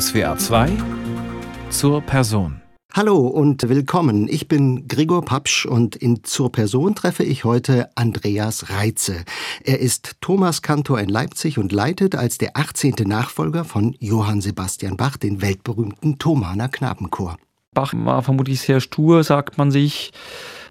SWA 2 zur Person. Hallo und willkommen. Ich bin Gregor Papsch und in zur Person treffe ich heute Andreas Reitze. Er ist Thomas Kantor in Leipzig und leitet als der 18. Nachfolger von Johann Sebastian Bach den weltberühmten Thomaner Knabenchor. Bach war vermutlich sehr stur, sagt man sich.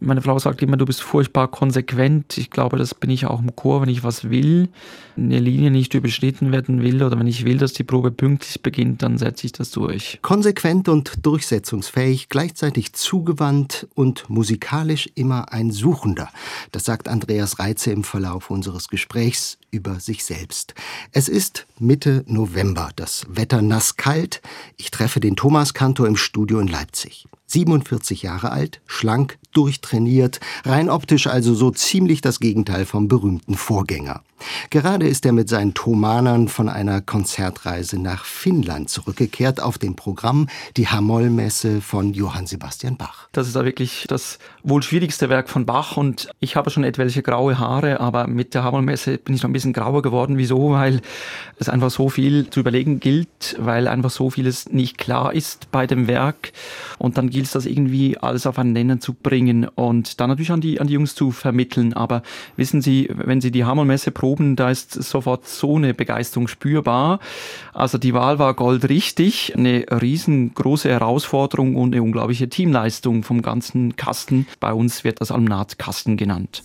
Meine Frau sagt immer, du bist furchtbar konsequent. Ich glaube, das bin ich auch im Chor, wenn ich was will, eine Linie nicht überschritten werden will oder wenn ich will, dass die Probe pünktlich beginnt, dann setze ich das durch. Konsequent und durchsetzungsfähig, gleichzeitig zugewandt und musikalisch immer ein Suchender. Das sagt Andreas Reitze im Verlauf unseres Gesprächs über sich selbst. Es ist Mitte November, das Wetter nass kalt. Ich treffe den Thomas Kantor im Studio in Leipzig. 47 Jahre alt, schlank, durchtrainiert, rein optisch also so ziemlich das Gegenteil vom berühmten Vorgänger. Gerade ist er mit seinen Thomanern von einer Konzertreise nach Finnland zurückgekehrt auf dem Programm die Hamollmesse von Johann Sebastian Bach. Das ist da wirklich das wohl schwierigste Werk von Bach und ich habe schon etwelche graue Haare, aber mit der Hamollmesse bin ich noch ein bisschen grauer geworden. Wieso? Weil es einfach so viel zu überlegen gilt, weil einfach so vieles nicht klar ist bei dem Werk und dann gilt es das irgendwie alles auf einen Nenner zu bringen und dann natürlich an die, an die Jungs zu vermitteln. Aber wissen Sie, wenn Sie die Hamollmesse proben, oben, da ist sofort so eine Begeisterung spürbar. Also die Wahl war goldrichtig, eine riesengroße Herausforderung und eine unglaubliche Teamleistung vom ganzen Kasten. Bei uns wird das Almnat Kasten genannt.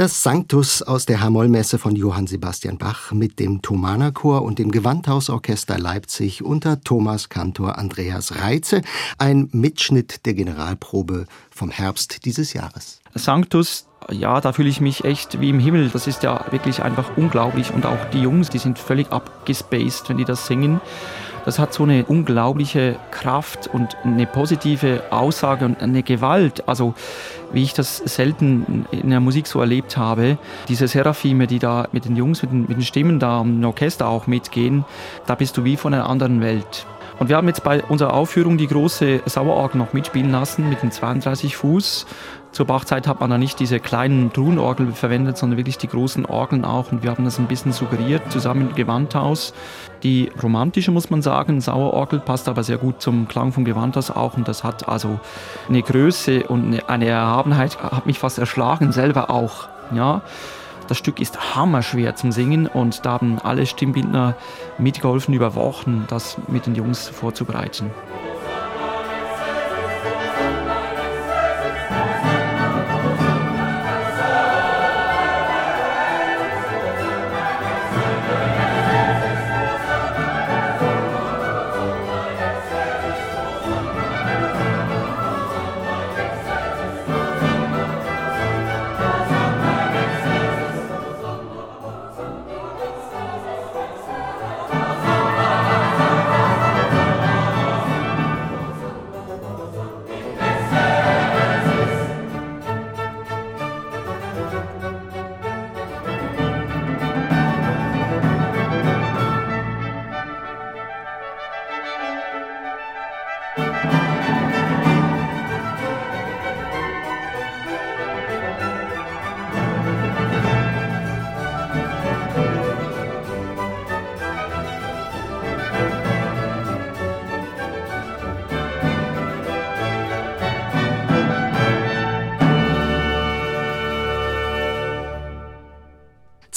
Das Sanctus aus der Hamollmesse von Johann Sebastian Bach mit dem Thomanerchor und dem Gewandhausorchester Leipzig unter Thomas Kantor Andreas Reitze, ein Mitschnitt der Generalprobe vom Herbst dieses Jahres. Sanctus, ja, da fühle ich mich echt wie im Himmel. Das ist ja wirklich einfach unglaublich. Und auch die Jungs, die sind völlig abgespaced, wenn die das singen. Das hat so eine unglaubliche Kraft und eine positive Aussage und eine Gewalt. Also wie ich das selten in der Musik so erlebt habe. Diese Seraphime, die da mit den Jungs, mit den, mit den Stimmen da im Orchester auch mitgehen, da bist du wie von einer anderen Welt. Und wir haben jetzt bei unserer Aufführung die große Sauerorgel noch mitspielen lassen mit den 32 Fuß. Zur Bachzeit hat man da nicht diese kleinen Truhenorgel verwendet, sondern wirklich die großen Orgeln auch. Und wir haben das ein bisschen suggeriert, zusammen mit Gewandhaus. Die romantische, muss man sagen, Sauerorgel passt aber sehr gut zum Klang von Gewandhaus auch. Und das hat also eine Größe und eine Erhabenheit, hat mich fast erschlagen, selber auch. Ja. Das Stück ist hammerschwer zum Singen und da haben alle Stimmbildner mitgeholfen, über Wochen das mit den Jungs vorzubereiten.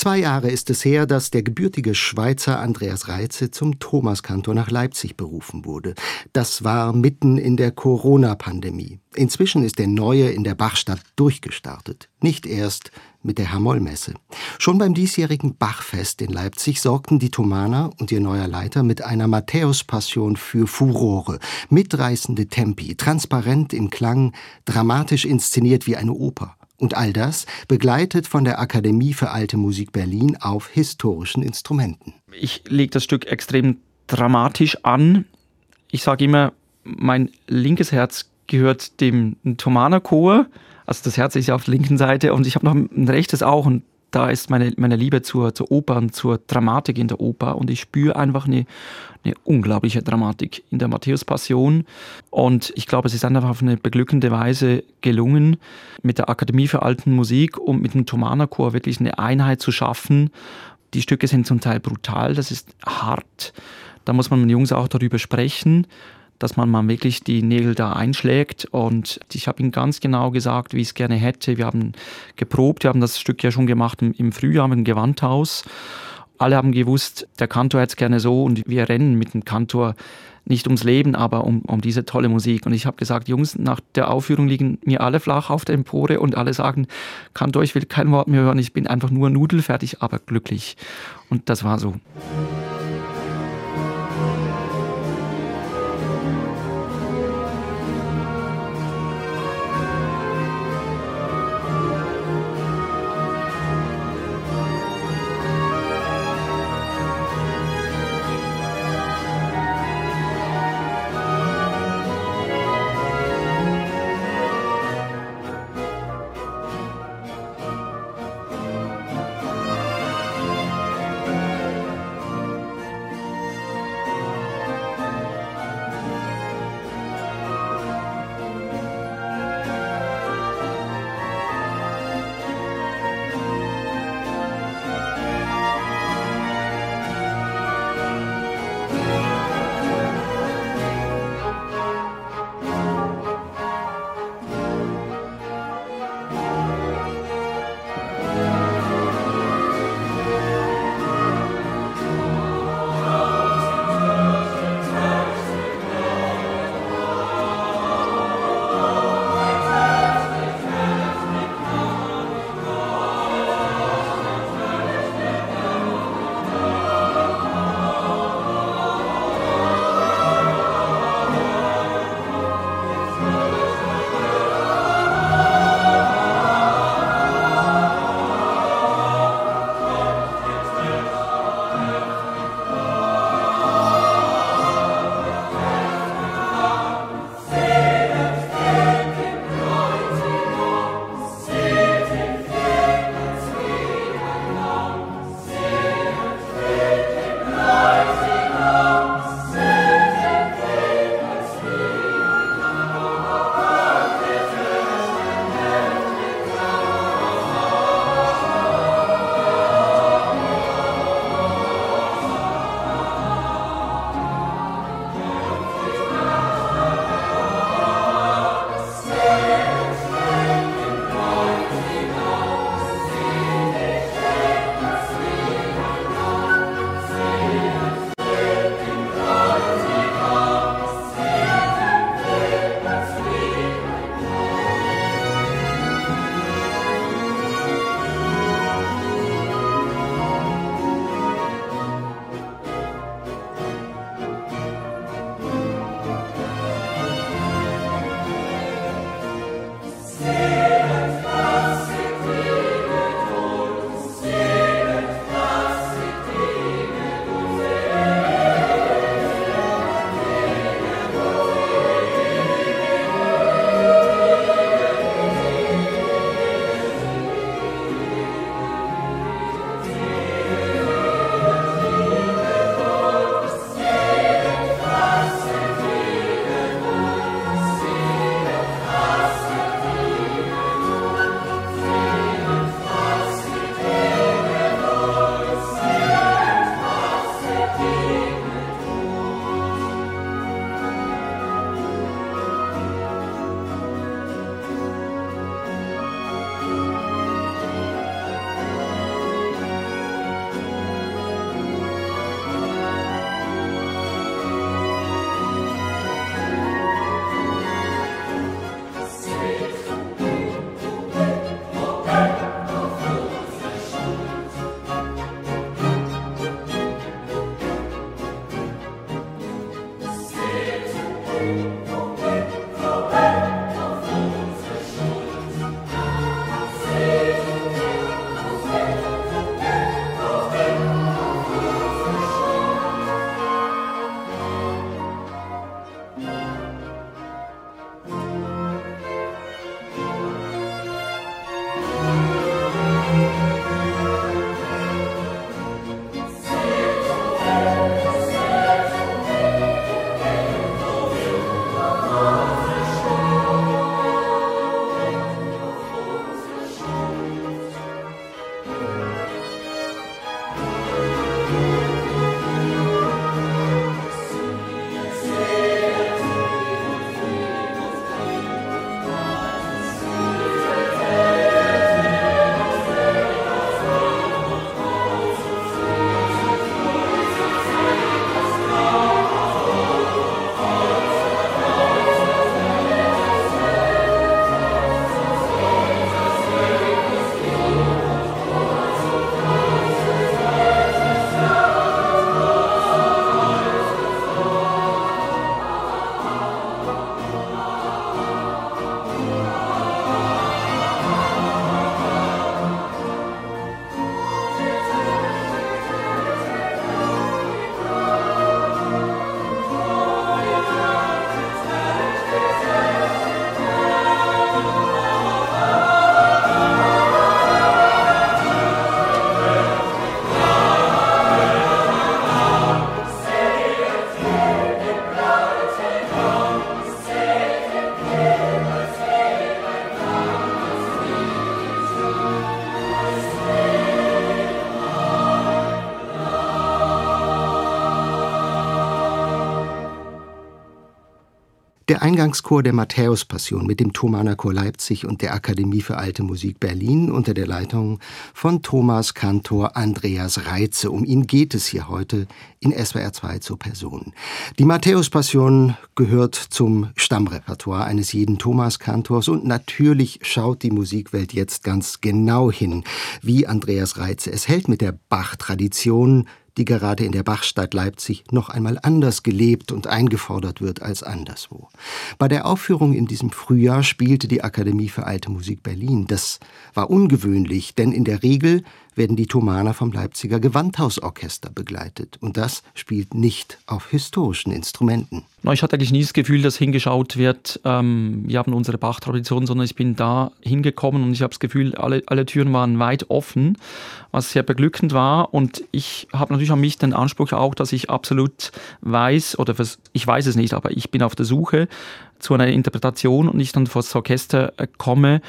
Zwei Jahre ist es her, dass der gebürtige Schweizer Andreas Reitze zum Thomaskantor nach Leipzig berufen wurde. Das war mitten in der Corona-Pandemie. Inzwischen ist der Neue in der Bachstadt durchgestartet. Nicht erst mit der Hamollmesse. Schon beim diesjährigen Bachfest in Leipzig sorgten die Thomaner und ihr neuer Leiter mit einer Matthäus-Passion für Furore. Mitreißende Tempi, transparent im Klang, dramatisch inszeniert wie eine Oper. Und all das begleitet von der Akademie für Alte Musik Berlin auf historischen Instrumenten. Ich lege das Stück extrem dramatisch an. Ich sage immer, mein linkes Herz gehört dem Thomaner Chor. Also das Herz ist ja auf der linken Seite und ich habe noch ein rechtes auch und da ist meine, meine Liebe zur, zur Oper und zur Dramatik in der Oper und ich spüre einfach eine, eine unglaubliche Dramatik in der Matthäus-Passion. Und ich glaube, es ist einfach auf eine beglückende Weise gelungen, mit der Akademie für Alten Musik und mit dem Thomaner-Chor wirklich eine Einheit zu schaffen. Die Stücke sind zum Teil brutal, das ist hart, da muss man mit den Jungs auch darüber sprechen dass man mal wirklich die Nägel da einschlägt. Und ich habe ihm ganz genau gesagt, wie ich es gerne hätte. Wir haben geprobt, wir haben das Stück ja schon gemacht im, Frühjahr mit dem Gewandhaus. Alle haben gewusst, der Kantor hätte es gerne so und wir rennen mit dem Kantor nicht ums Leben, aber um, um diese tolle Musik. Und ich habe gesagt, Jungs, nach der Aufführung liegen mir alle flach auf der Empore und alle sagen, Kantor, ich will kein Wort mehr hören, ich bin einfach nur nudelfertig, aber glücklich. Und das war so. Eingangschor der Matthäus-Passion mit dem Thomaner Chor Leipzig und der Akademie für Alte Musik Berlin unter der Leitung von Thomas Kantor Andreas Reitze. Um ihn geht es hier heute in SWR 2 zur Person. Die Matthäus-Passion gehört zum Stammrepertoire eines jeden Thomas-Kantors und natürlich schaut die Musikwelt jetzt ganz genau hin, wie Andreas Reitze es hält mit der Bach-Tradition, die gerade in der Bachstadt Leipzig noch einmal anders gelebt und eingefordert wird als anderswo. Bei der Aufführung in diesem Frühjahr spielte die Akademie für Alte Musik Berlin. Das war ungewöhnlich, denn in der Regel werden die Thomaner vom Leipziger Gewandhausorchester begleitet. Und das spielt nicht auf historischen Instrumenten. Ich hatte eigentlich nie das Gefühl, dass hingeschaut wird, ähm, wir haben unsere Bach-Tradition, sondern ich bin da hingekommen und ich habe das Gefühl, alle, alle Türen waren weit offen, was sehr beglückend war. Und ich habe natürlich an mich den Anspruch auch, dass ich absolut weiß, oder ich weiß es nicht, aber ich bin auf der Suche zu einer Interpretation und ich dann vor das Orchester äh, komme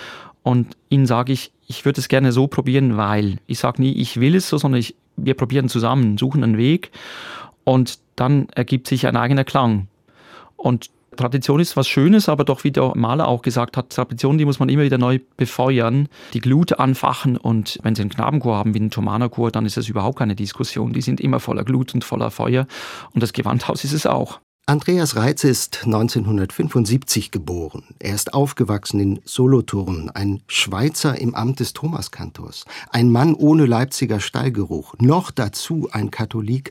und ihnen sage ich, ich würde es gerne so probieren, weil ich sage nie, ich will es so, sondern ich, wir probieren zusammen, suchen einen Weg und dann ergibt sich ein eigener Klang. Und Tradition ist was Schönes, aber doch wie der Maler auch gesagt hat, Tradition, die muss man immer wieder neu befeuern, die Glut anfachen und wenn Sie einen Knabenchor haben wie einen Thomanerchor, dann ist das überhaupt keine Diskussion. Die sind immer voller Glut und voller Feuer und das Gewandhaus ist es auch. Andreas Reitz ist 1975 geboren. Er ist aufgewachsen in Solothurn, ein Schweizer im Amt des Thomaskantors, ein Mann ohne Leipziger Stallgeruch, noch dazu ein Katholik.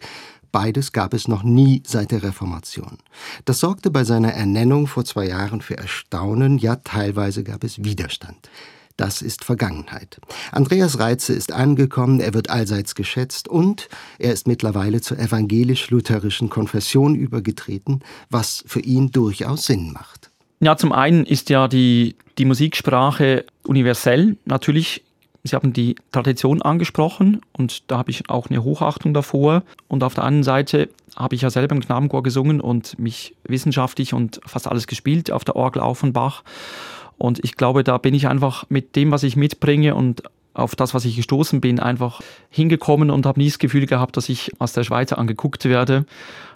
Beides gab es noch nie seit der Reformation. Das sorgte bei seiner Ernennung vor zwei Jahren für Erstaunen, ja teilweise gab es Widerstand. Das ist Vergangenheit. Andreas Reitze ist angekommen, er wird allseits geschätzt und er ist mittlerweile zur evangelisch-lutherischen Konfession übergetreten, was für ihn durchaus Sinn macht. Ja, zum einen ist ja die, die Musiksprache universell. Natürlich, Sie haben die Tradition angesprochen und da habe ich auch eine Hochachtung davor. Und auf der anderen Seite habe ich ja selber im Knabenchor gesungen und mich wissenschaftlich und fast alles gespielt auf der Orgel Offenbach. Und ich glaube, da bin ich einfach mit dem, was ich mitbringe und auf das, was ich gestoßen bin, einfach hingekommen und habe nie das Gefühl gehabt, dass ich aus der Schweiz angeguckt werde,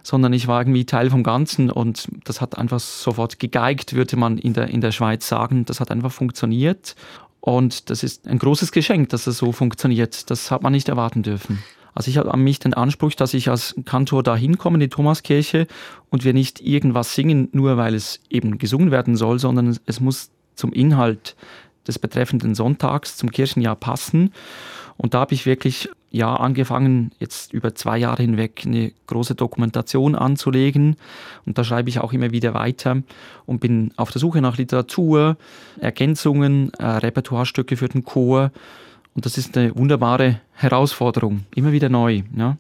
sondern ich war irgendwie Teil vom Ganzen und das hat einfach sofort gegeigt, würde man in der, in der Schweiz sagen. Das hat einfach funktioniert und das ist ein großes Geschenk, dass es so funktioniert. Das hat man nicht erwarten dürfen. Also ich habe an mich den Anspruch, dass ich als Kantor da hinkomme in die Thomaskirche und wir nicht irgendwas singen, nur weil es eben gesungen werden soll, sondern es muss zum Inhalt des betreffenden Sonntags, zum Kirchenjahr passen. Und da habe ich wirklich ja angefangen, jetzt über zwei Jahre hinweg eine große Dokumentation anzulegen. Und da schreibe ich auch immer wieder weiter und bin auf der Suche nach Literatur, Ergänzungen, äh, Repertoirestücke für den Chor. Und das ist eine wunderbare Herausforderung, immer wieder neu. Ja.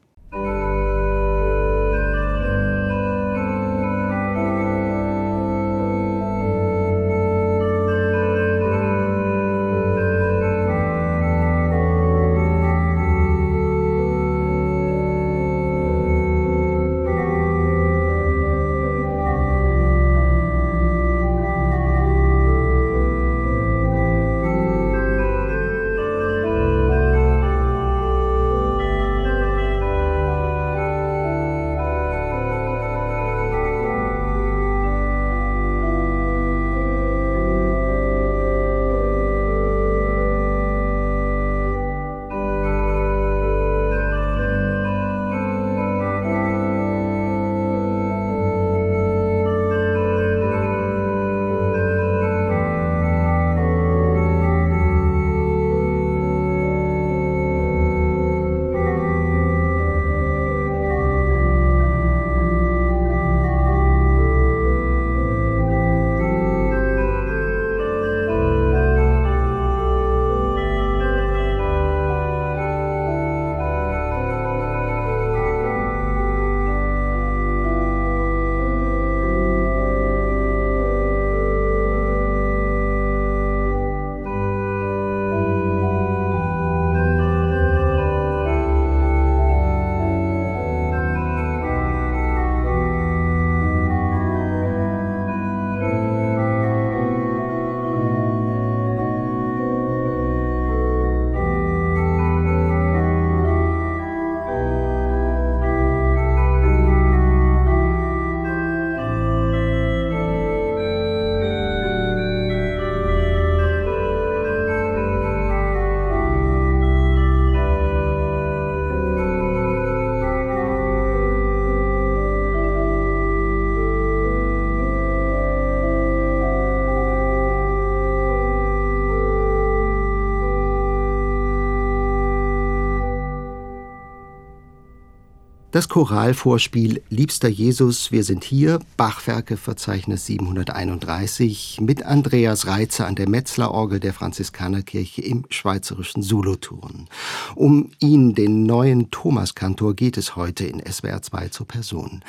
Das Choralvorspiel Liebster Jesus, wir sind hier, Bachwerkeverzeichnis 731 mit Andreas Reitze an der Metzlerorgel der Franziskanerkirche im schweizerischen Solothurn. Um ihn, den neuen Thomaskantor, geht es heute in SWR 2 zur Person.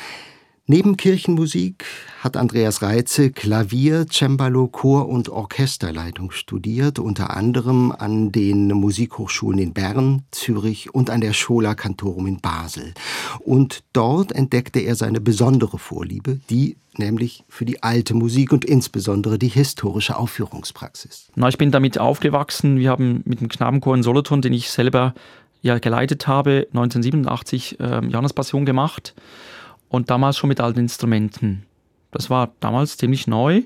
Neben Kirchenmusik hat Andreas Reitze Klavier, Cembalo, Chor und Orchesterleitung studiert, unter anderem an den Musikhochschulen in Bern, Zürich und an der Schola Cantorum in Basel. Und dort entdeckte er seine besondere Vorliebe, die nämlich für die alte Musik und insbesondere die historische Aufführungspraxis. Na, ich bin damit aufgewachsen. Wir haben mit dem Knabenchor in Solothurn, den ich selber ja geleitet habe, 1987 äh, Passion gemacht und damals schon mit alten Instrumenten. Das war damals ziemlich neu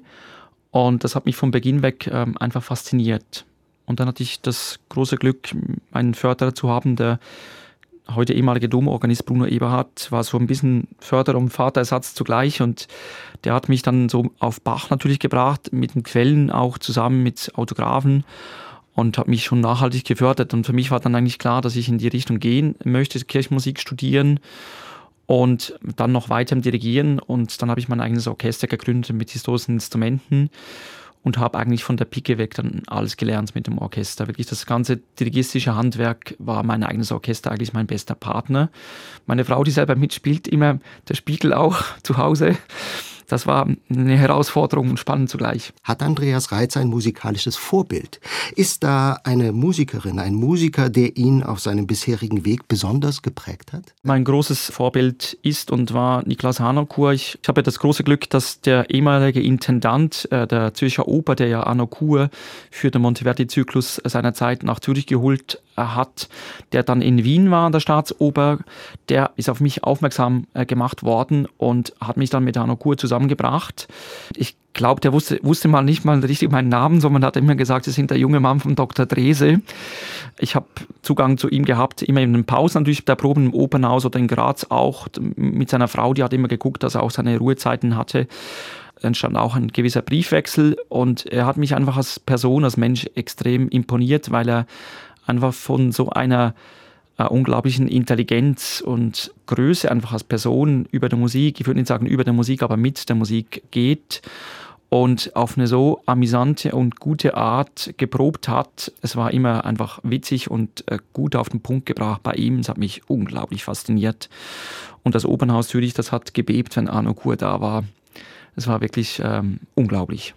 und das hat mich von Beginn weg ähm, einfach fasziniert. Und dann hatte ich das große Glück, einen Förderer zu haben, der heute ehemalige Domorganist Bruno Eberhardt war so ein bisschen Förderer und Vaterersatz zugleich und der hat mich dann so auf Bach natürlich gebracht, mit den Quellen auch zusammen mit Autographen und hat mich schon nachhaltig gefördert und für mich war dann eigentlich klar, dass ich in die Richtung gehen möchte, Kirchenmusik studieren und dann noch weiter im Dirigieren und dann habe ich mein eigenes Orchester gegründet mit historischen Instrumenten und habe eigentlich von der Pike weg dann alles gelernt mit dem Orchester. Wirklich das ganze dirigistische Handwerk war mein eigenes Orchester eigentlich mein bester Partner. Meine Frau, die selber mitspielt, immer der Spiegel auch zu Hause das war eine Herausforderung und spannend zugleich. Hat Andreas Reitz ein musikalisches Vorbild? Ist da eine Musikerin, ein Musiker, der ihn auf seinem bisherigen Weg besonders geprägt hat? Mein großes Vorbild ist und war Niklas Hanokur. Ich, ich habe das große Glück, dass der ehemalige Intendant äh, der Zürcher Oper, der ja Hanokur für den Monteverdi-Zyklus seiner Zeit nach Zürich geholt hat, der dann in Wien war an der Staatsoper, der ist auf mich aufmerksam äh, gemacht worden und hat mich dann mit Hanno Kur zusammengebracht. Ich glaube, der wusste, wusste mal nicht mal richtig meinen Namen, sondern hat immer gesagt, Sie sind der junge Mann von Dr. Drese. Ich habe Zugang zu ihm gehabt, immer in den Pausen natürlich der Proben im Opernhaus oder in Graz auch mit seiner Frau, die hat immer geguckt, dass er auch seine Ruhezeiten hatte entstand auch ein gewisser Briefwechsel und er hat mich einfach als Person, als Mensch extrem imponiert, weil er einfach von so einer unglaublichen Intelligenz und Größe einfach als Person über der Musik, ich würde nicht sagen über der Musik, aber mit der Musik geht und auf eine so amüsante und gute Art geprobt hat. Es war immer einfach witzig und äh, gut auf den Punkt gebracht bei ihm. Es hat mich unglaublich fasziniert. Und das Opernhaus Zürich, das hat gebebt, wenn Arno Kur da war. Es war wirklich ähm, unglaublich.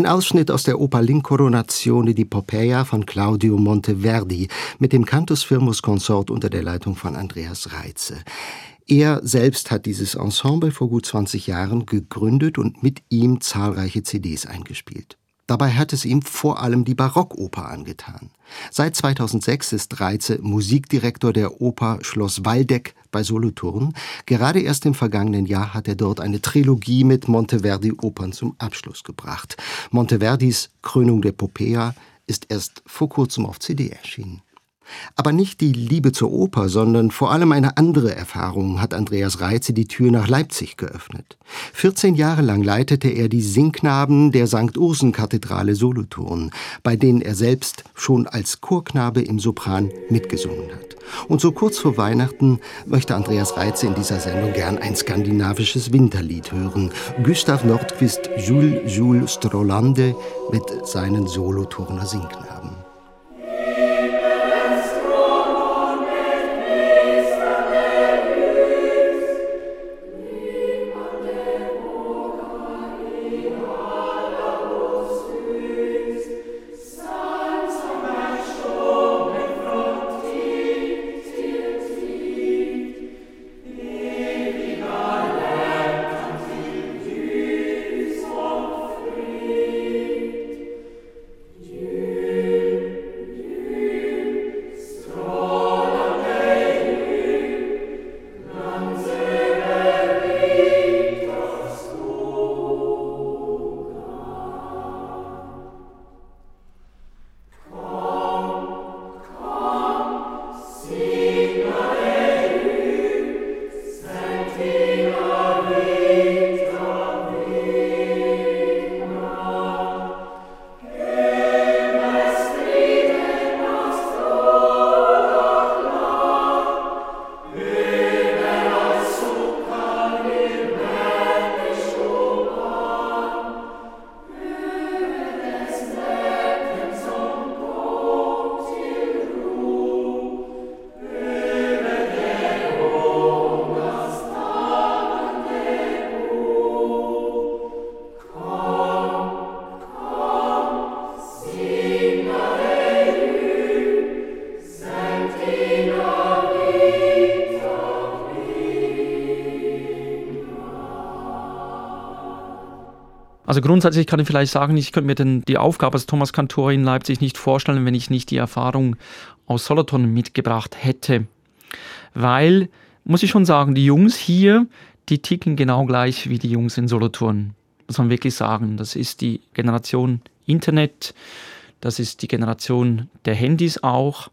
Ein Ausschnitt aus der Oper L'Incoronazione di Popea von Claudio Monteverdi mit dem Cantus Firmus Consort unter der Leitung von Andreas Reitze. Er selbst hat dieses Ensemble vor gut 20 Jahren gegründet und mit ihm zahlreiche CDs eingespielt. Dabei hat es ihm vor allem die Barockoper angetan. Seit 2006 ist Reitze Musikdirektor der Oper Schloss Waldeck bei Solothurn. Gerade erst im vergangenen Jahr hat er dort eine Trilogie mit Monteverdi-Opern zum Abschluss gebracht. Monteverdis Krönung der Popea ist erst vor kurzem auf CD erschienen. Aber nicht die Liebe zur Oper, sondern vor allem eine andere Erfahrung hat Andreas Reitze die Tür nach Leipzig geöffnet. 14 Jahre lang leitete er die Singknaben der St. Ursen-Kathedrale Solothurn, bei denen er selbst schon als Chorknabe im Sopran mitgesungen hat. Und so kurz vor Weihnachten möchte Andreas Reitze in dieser Sendung gern ein skandinavisches Winterlied hören. Gustav Nordquist Jules Jules Strolande mit seinen Solothurner Singknaben. Also grundsätzlich kann ich vielleicht sagen, ich könnte mir denn die Aufgabe als Thomas Kantor in Leipzig nicht vorstellen, wenn ich nicht die Erfahrung aus Solothurn mitgebracht hätte. Weil, muss ich schon sagen, die Jungs hier, die ticken genau gleich wie die Jungs in Solothurn. Muss man wirklich sagen. Das ist die Generation Internet, das ist die Generation der Handys auch,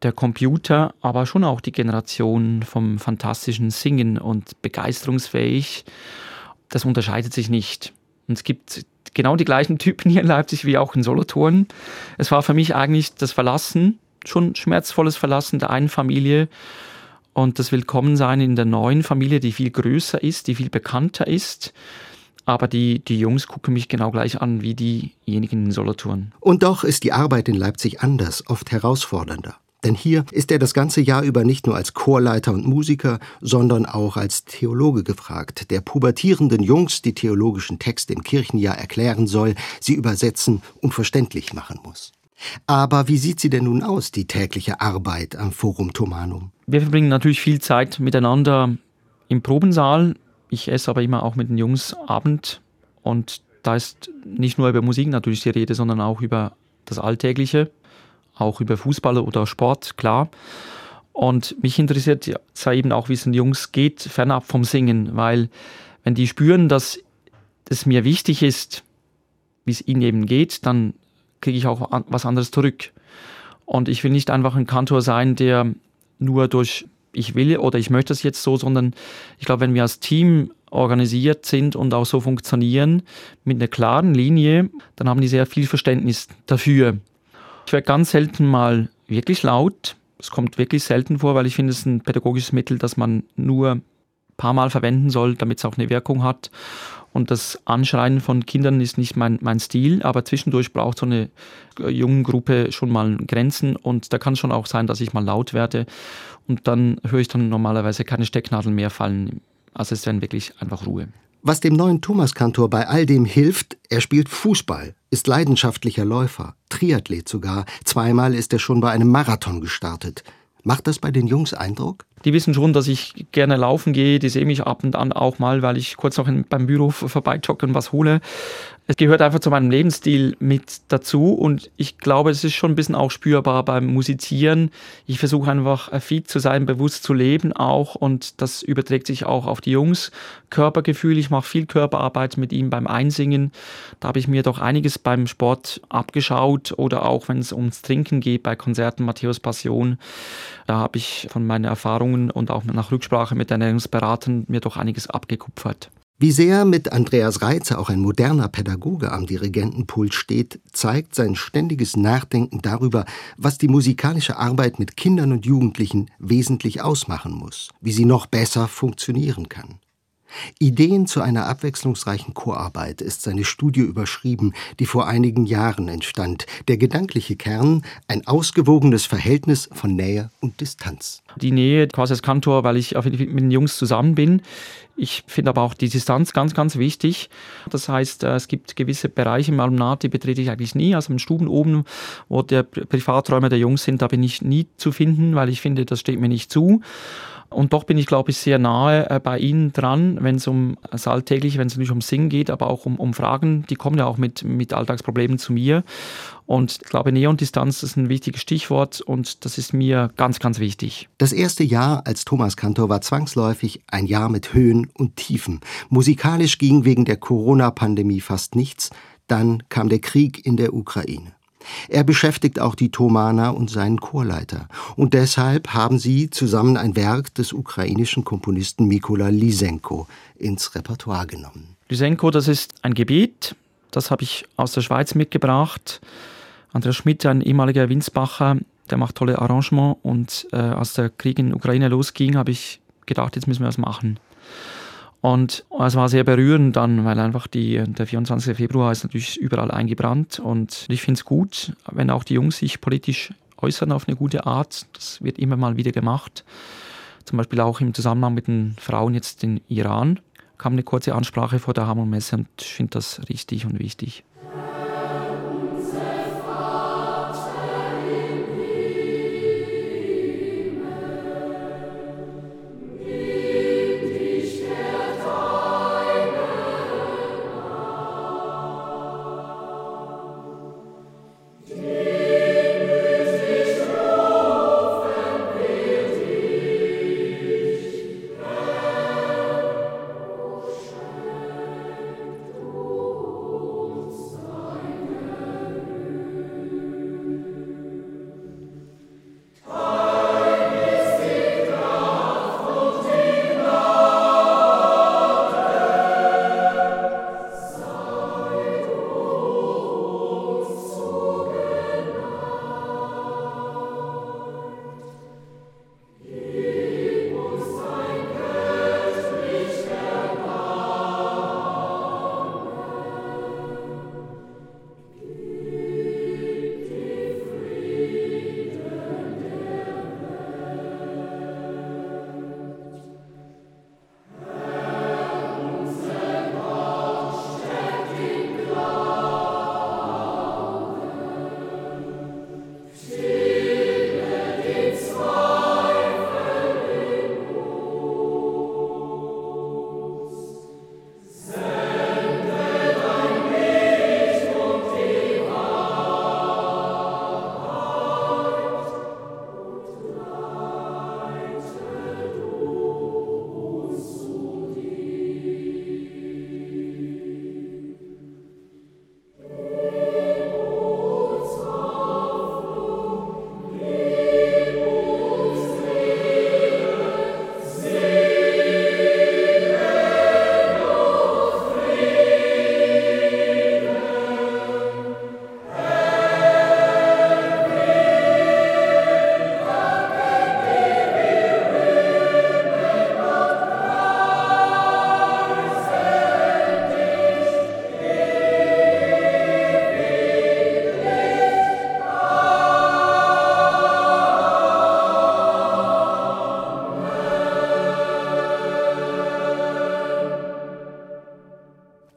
der Computer, aber schon auch die Generation vom fantastischen Singen und begeisterungsfähig. Das unterscheidet sich nicht. Und es gibt genau die gleichen Typen hier in Leipzig wie auch in Solothurn. Es war für mich eigentlich das Verlassen, schon schmerzvolles Verlassen der einen Familie und das Willkommensein in der neuen Familie, die viel größer ist, die viel bekannter ist. Aber die, die Jungs gucken mich genau gleich an wie diejenigen in Solothurn. Und doch ist die Arbeit in Leipzig anders, oft herausfordernder. Denn hier ist er das ganze Jahr über nicht nur als Chorleiter und Musiker, sondern auch als Theologe gefragt, der pubertierenden Jungs die theologischen Texte im Kirchenjahr erklären soll, sie übersetzen und verständlich machen muss. Aber wie sieht sie denn nun aus, die tägliche Arbeit am Forum Thomanum? Wir verbringen natürlich viel Zeit miteinander im Probensaal. Ich esse aber immer auch mit den Jungs Abend und da ist nicht nur über Musik natürlich die Rede, sondern auch über das Alltägliche auch über Fußball oder Sport, klar. Und mich interessiert ja eben auch, wie es den Jungs geht, fernab vom Singen, weil wenn die spüren, dass es mir wichtig ist, wie es ihnen eben geht, dann kriege ich auch was anderes zurück. Und ich will nicht einfach ein Kantor sein, der nur durch ich will oder ich möchte es jetzt so, sondern ich glaube, wenn wir als Team organisiert sind und auch so funktionieren mit einer klaren Linie, dann haben die sehr viel Verständnis dafür. Ich werde ganz selten mal wirklich laut. Es kommt wirklich selten vor, weil ich finde, es ist ein pädagogisches Mittel, das man nur ein paar Mal verwenden soll, damit es auch eine Wirkung hat. Und das Anschreien von Kindern ist nicht mein, mein Stil, aber zwischendurch braucht so eine äh, junge Gruppe schon mal Grenzen und da kann es schon auch sein, dass ich mal laut werde und dann höre ich dann normalerweise keine Stecknadeln mehr fallen. Also es ist dann wirklich einfach Ruhe. Was dem neuen Thomaskantor bei all dem hilft, er spielt Fußball, ist leidenschaftlicher Läufer, Triathlet sogar. Zweimal ist er schon bei einem Marathon gestartet. Macht das bei den Jungs Eindruck? Die wissen schon, dass ich gerne laufen gehe. Die sehen mich ab und an auch mal, weil ich kurz noch in, beim Büro vorbeijogge und was hole. Es gehört einfach zu meinem Lebensstil mit dazu und ich glaube, es ist schon ein bisschen auch spürbar beim Musizieren. Ich versuche einfach äh, fit zu sein, bewusst zu leben auch und das überträgt sich auch auf die Jungs. Körpergefühl, ich mache viel Körperarbeit mit ihm beim Einsingen. Da habe ich mir doch einiges beim Sport abgeschaut oder auch wenn es ums Trinken geht bei Konzerten Matthäus Passion. Da habe ich von meinen Erfahrungen und auch nach Rücksprache mit Ernährungsberatern mir doch einiges abgekupfert. Wie sehr mit Andreas Reitze auch ein moderner Pädagoge am Dirigentenpult steht, zeigt sein ständiges Nachdenken darüber, was die musikalische Arbeit mit Kindern und Jugendlichen wesentlich ausmachen muss, wie sie noch besser funktionieren kann. Ideen zu einer abwechslungsreichen Chorarbeit ist seine Studie überschrieben, die vor einigen Jahren entstand. Der gedankliche Kern, ein ausgewogenes Verhältnis von Nähe und Distanz. Die Nähe quasi als Kantor, weil ich mit den Jungs zusammen bin. Ich finde aber auch die Distanz ganz, ganz wichtig. Das heißt, äh, es gibt gewisse Bereiche im Alumnat, die betrete ich eigentlich nie. Also im Stuben oben, wo der Privaträume der Jungs sind, da bin ich nie zu finden, weil ich finde, das steht mir nicht zu. Und doch bin ich, glaube ich, sehr nahe äh, bei Ihnen dran, wenn es um das Alltägliche, wenn es nicht um Singen geht, aber auch um, um Fragen. Die kommen ja auch mit, mit Alltagsproblemen zu mir. Und ich glaube, Nähe und Distanz ist ein wichtiges Stichwort und das ist mir ganz, ganz wichtig. Das erste Jahr als Thomas Kantor war zwangsläufig ein Jahr mit Höhen und Tiefen. Musikalisch ging wegen der Corona-Pandemie fast nichts. Dann kam der Krieg in der Ukraine. Er beschäftigt auch die Thomana und seinen Chorleiter. Und deshalb haben sie zusammen ein Werk des ukrainischen Komponisten Mikola Lysenko ins Repertoire genommen. Lysenko, das ist ein Gebet, das habe ich aus der Schweiz mitgebracht. Andreas Schmidt, ein ehemaliger Winsbacher, der macht tolle Arrangements. Und äh, als der Krieg in Ukraine losging, habe ich gedacht, jetzt müssen wir was machen. Und es war sehr berührend dann, weil einfach die, der 24. Februar ist natürlich überall eingebrannt. Und ich finde es gut, wenn auch die Jungs sich politisch äußern auf eine gute Art. Das wird immer mal wieder gemacht. Zum Beispiel auch im Zusammenhang mit den Frauen jetzt in Iran kam eine kurze Ansprache vor der Hamon-Messe und ich finde das richtig und wichtig.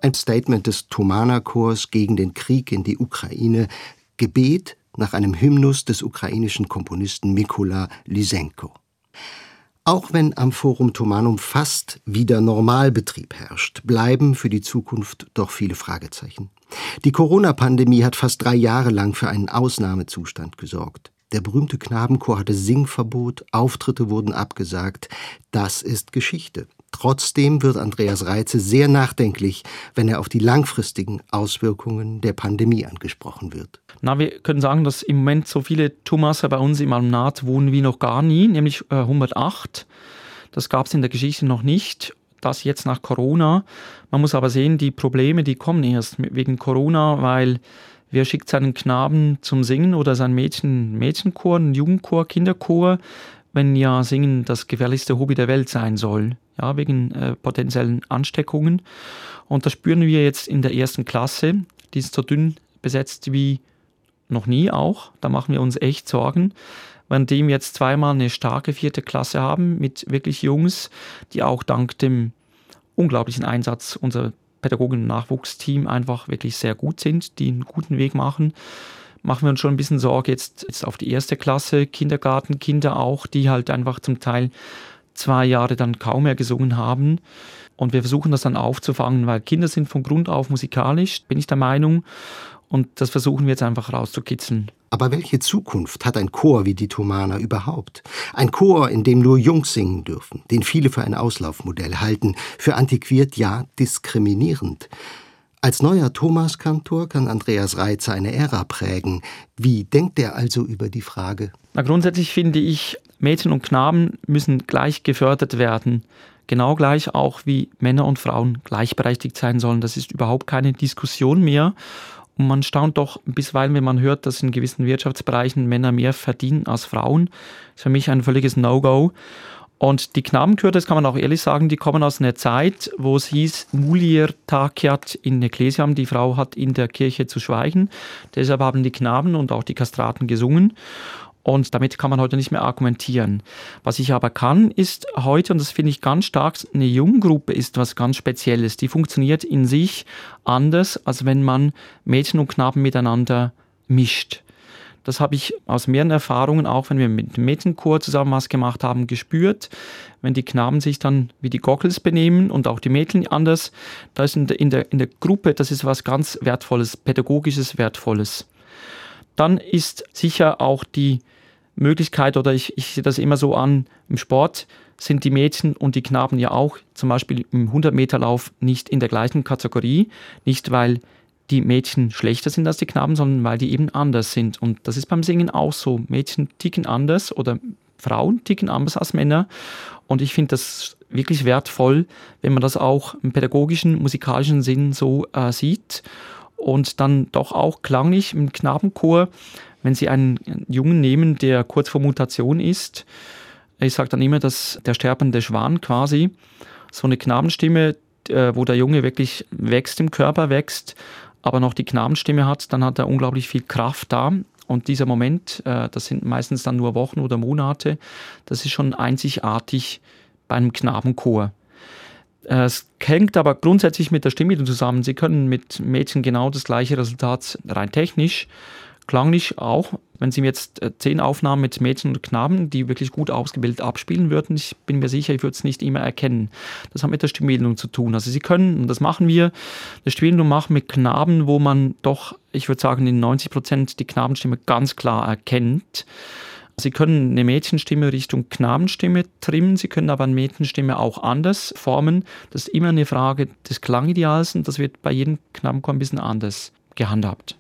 Ein Statement des Thomana-Chors gegen den Krieg in die Ukraine, Gebet nach einem Hymnus des ukrainischen Komponisten Mikola Lysenko. Auch wenn am Forum Thomanum fast wieder Normalbetrieb herrscht, bleiben für die Zukunft doch viele Fragezeichen. Die Corona-Pandemie hat fast drei Jahre lang für einen Ausnahmezustand gesorgt. Der berühmte Knabenchor hatte Singverbot, Auftritte wurden abgesagt. Das ist Geschichte. Trotzdem wird Andreas Reitze sehr nachdenklich, wenn er auf die langfristigen Auswirkungen der Pandemie angesprochen wird. Na, wir können sagen, dass im Moment so viele Thomaser bei uns im Almnat wohnen wie noch gar nie, nämlich äh, 108. Das gab es in der Geschichte noch nicht. Das jetzt nach Corona. Man muss aber sehen, die Probleme, die kommen erst wegen Corona, weil wer schickt seinen Knaben zum Singen oder sein Mädchen, Mädchenchor, einen Jugendchor, Kinderchor, wenn ja Singen das gefährlichste Hobby der Welt sein soll, ja, wegen äh, potenziellen Ansteckungen. Und das spüren wir jetzt in der ersten Klasse. Die ist so dünn besetzt wie noch nie auch. Da machen wir uns echt Sorgen. Wenn dem jetzt zweimal eine starke vierte Klasse haben mit wirklich Jungs, die auch dank dem unglaublichen Einsatz unserer Pädagogen- Nachwuchsteam einfach wirklich sehr gut sind, die einen guten Weg machen, machen wir uns schon ein bisschen Sorge jetzt, jetzt auf die erste Klasse, Kindergartenkinder auch, die halt einfach zum Teil zwei Jahre dann kaum mehr gesungen haben. Und wir versuchen das dann aufzufangen, weil Kinder sind von Grund auf musikalisch, bin ich der Meinung. Und das versuchen wir jetzt einfach rauszukitzeln. Aber welche Zukunft hat ein Chor wie die Thomaner überhaupt? Ein Chor, in dem nur Jungs singen dürfen, den viele für ein Auslaufmodell halten, für antiquiert, ja diskriminierend. Als neuer Thomaskantor kann Andreas Reitzer eine Ära prägen. Wie denkt er also über die Frage? Na, grundsätzlich finde ich, Mädchen und Knaben müssen gleich gefördert werden. Genau gleich auch wie Männer und Frauen gleichberechtigt sein sollen. Das ist überhaupt keine Diskussion mehr. Und man staunt doch bisweilen, wenn man hört, dass in gewissen Wirtschaftsbereichen Männer mehr verdienen als Frauen. Das ist für mich ein völliges No-Go. Und die Knabenchöre, das kann man auch ehrlich sagen, die kommen aus einer Zeit, wo es hieß, mulier taciat in Ecclesiam, die Frau hat in der Kirche zu schweigen. Deshalb haben die Knaben und auch die Kastraten gesungen. Und damit kann man heute nicht mehr argumentieren. Was ich aber kann, ist heute, und das finde ich ganz stark, eine Junggruppe ist was ganz Spezielles. Die funktioniert in sich anders, als wenn man Mädchen und Knaben miteinander mischt. Das habe ich aus mehreren Erfahrungen, auch wenn wir mit dem Mädchenchor zusammen was gemacht haben, gespürt. Wenn die Knaben sich dann wie die Gockels benehmen und auch die Mädchen anders, da ist in der, in der, in der Gruppe, das ist was ganz Wertvolles, pädagogisches Wertvolles. Dann ist sicher auch die Möglichkeit, oder ich, ich sehe das immer so an, im Sport sind die Mädchen und die Knaben ja auch zum Beispiel im 100-Meter-Lauf nicht in der gleichen Kategorie, nicht weil die Mädchen schlechter sind als die Knaben, sondern weil die eben anders sind. Und das ist beim Singen auch so. Mädchen ticken anders oder Frauen ticken anders als Männer. Und ich finde das wirklich wertvoll, wenn man das auch im pädagogischen, musikalischen Sinn so äh, sieht. Und dann doch auch klanglich im Knabenchor, wenn Sie einen Jungen nehmen, der kurz vor Mutation ist, ich sage dann immer, dass der sterbende Schwan quasi, so eine Knabenstimme, äh, wo der Junge wirklich wächst im Körper, wächst, aber noch die Knabenstimme hat, dann hat er unglaublich viel Kraft da. Und dieser Moment, äh, das sind meistens dann nur Wochen oder Monate, das ist schon einzigartig bei einem Knabenchor. Es hängt aber grundsätzlich mit der Stimme zusammen. Sie können mit Mädchen genau das gleiche Resultat rein technisch klanglich auch, wenn Sie jetzt äh, zehn Aufnahmen mit Mädchen und Knaben, die wirklich gut ausgebildet abspielen würden, ich bin mir sicher, ich würde es nicht immer erkennen. Das hat mit der Stimmbildung zu tun. Also Sie können, und das machen wir, eine Stimmbildung machen mit Knaben, wo man doch, ich würde sagen, in 90 Prozent die Knabenstimme ganz klar erkennt. Sie können eine Mädchenstimme Richtung Knabenstimme trimmen, Sie können aber eine Mädchenstimme auch anders formen. Das ist immer eine Frage des Klangideals und das wird bei jedem Knabenchor ein bisschen anders gehandhabt.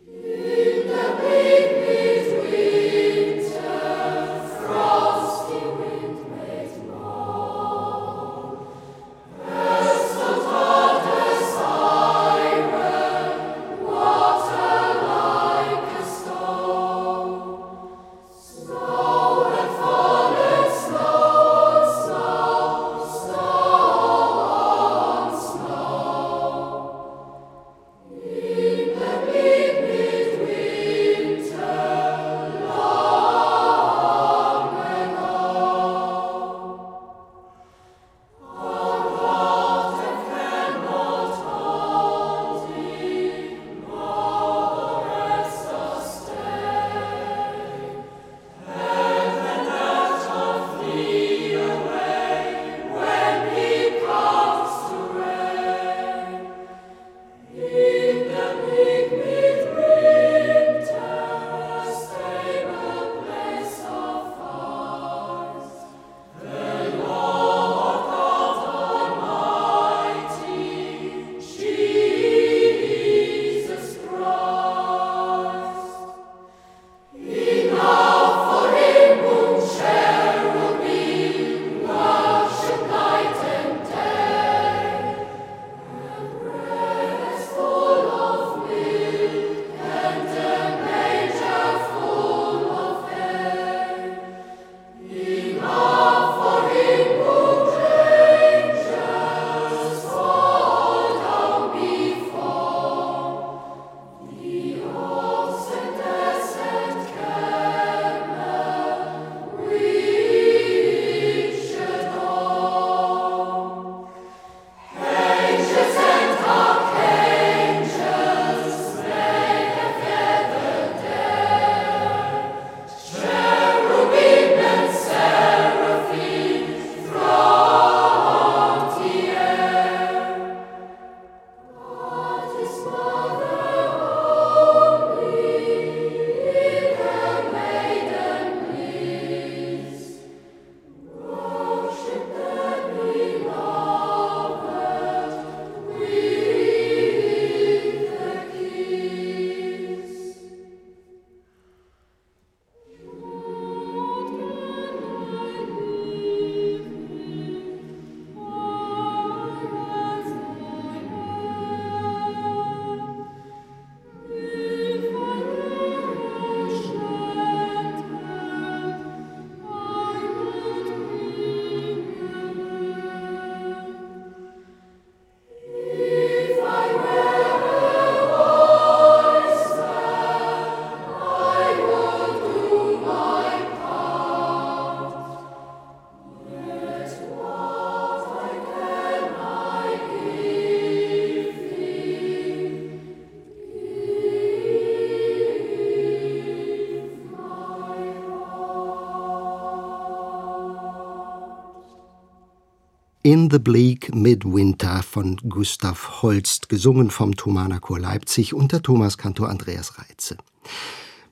The Bleak Midwinter von Gustav Holst, gesungen vom Thomaner Chor Leipzig unter Thomaskantor Andreas Reitze.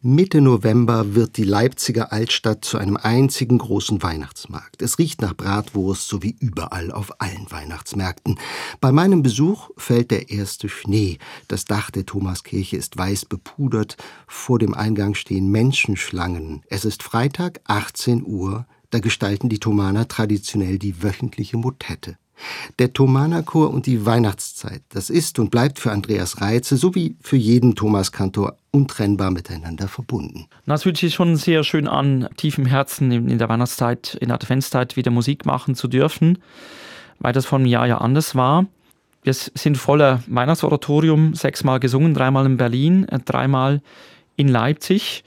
Mitte November wird die Leipziger Altstadt zu einem einzigen großen Weihnachtsmarkt. Es riecht nach Bratwurst, so wie überall auf allen Weihnachtsmärkten. Bei meinem Besuch fällt der erste Schnee. Das Dach der Thomaskirche ist weiß bepudert. Vor dem Eingang stehen Menschenschlangen. Es ist Freitag, 18 Uhr. Da gestalten die Thomaner traditionell die wöchentliche Motette. Der Thomanerchor und die Weihnachtszeit, das ist und bleibt für Andreas Reitze sowie für jeden Thomaskantor untrennbar miteinander verbunden. Das fühlt sich schon sehr schön an, tief im Herzen in der Weihnachtszeit, in der Adventszeit wieder Musik machen zu dürfen, weil das vor einem Jahr ja anders war. Wir sind voller Weihnachtsoratorium, sechsmal gesungen, dreimal in Berlin, äh, dreimal in Leipzig.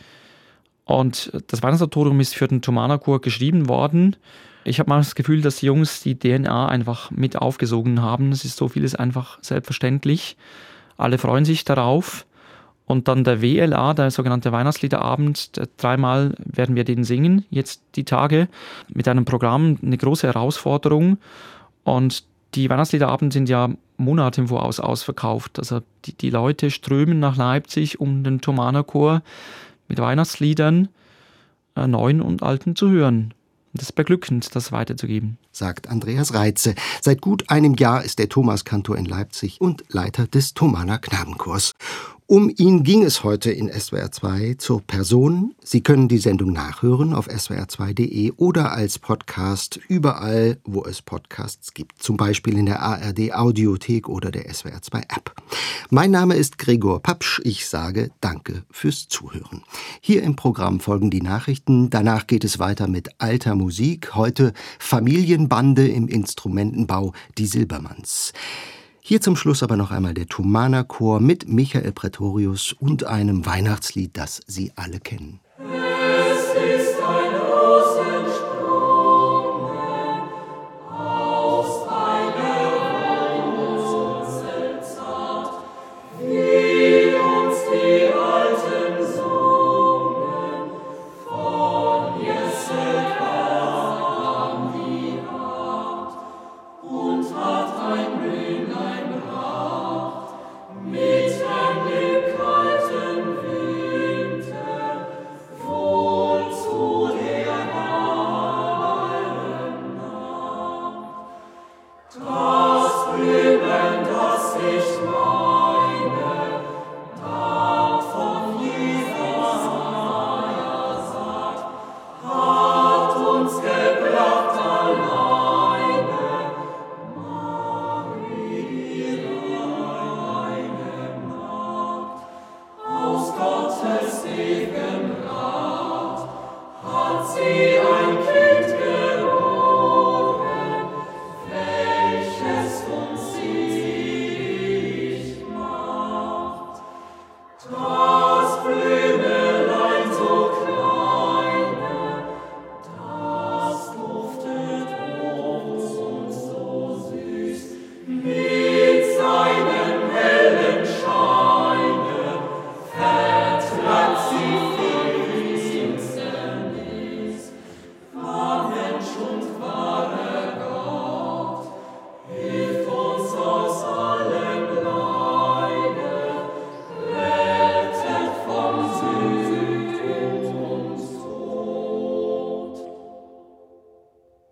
Und das Weihnachtsoratorium ist für den Thomanerchor geschrieben worden ich habe mal das Gefühl, dass die Jungs die DNA einfach mit aufgesogen haben. Es ist so vieles einfach selbstverständlich. Alle freuen sich darauf. Und dann der WLA, der sogenannte Weihnachtsliederabend, dreimal werden wir den singen, jetzt die Tage, mit einem Programm, eine große Herausforderung. Und die Weihnachtsliederabend sind ja Monate im Voraus ausverkauft. Also die, die Leute strömen nach Leipzig, um den Thomanerchor mit Weihnachtsliedern, äh, neuen und alten zu hören. Das ist beglückend, das weiterzugeben. Sagt Andreas Reitze. Seit gut einem Jahr ist der Thomaskantor in Leipzig und Leiter des Thomaner Knabenchors. Um ihn ging es heute in SWR 2 zur Person. Sie können die Sendung nachhören auf swr2.de oder als Podcast überall, wo es Podcasts gibt, zum Beispiel in der ARD Audiothek oder der SWR 2 App. Mein Name ist Gregor Papsch. Ich sage Danke fürs Zuhören. Hier im Programm folgen die Nachrichten. Danach geht es weiter mit alter Musik. Heute Familienbande im Instrumentenbau, die Silbermanns. Hier zum Schluss aber noch einmal der Thumana Chor mit Michael Pretorius und einem Weihnachtslied, das Sie alle kennen.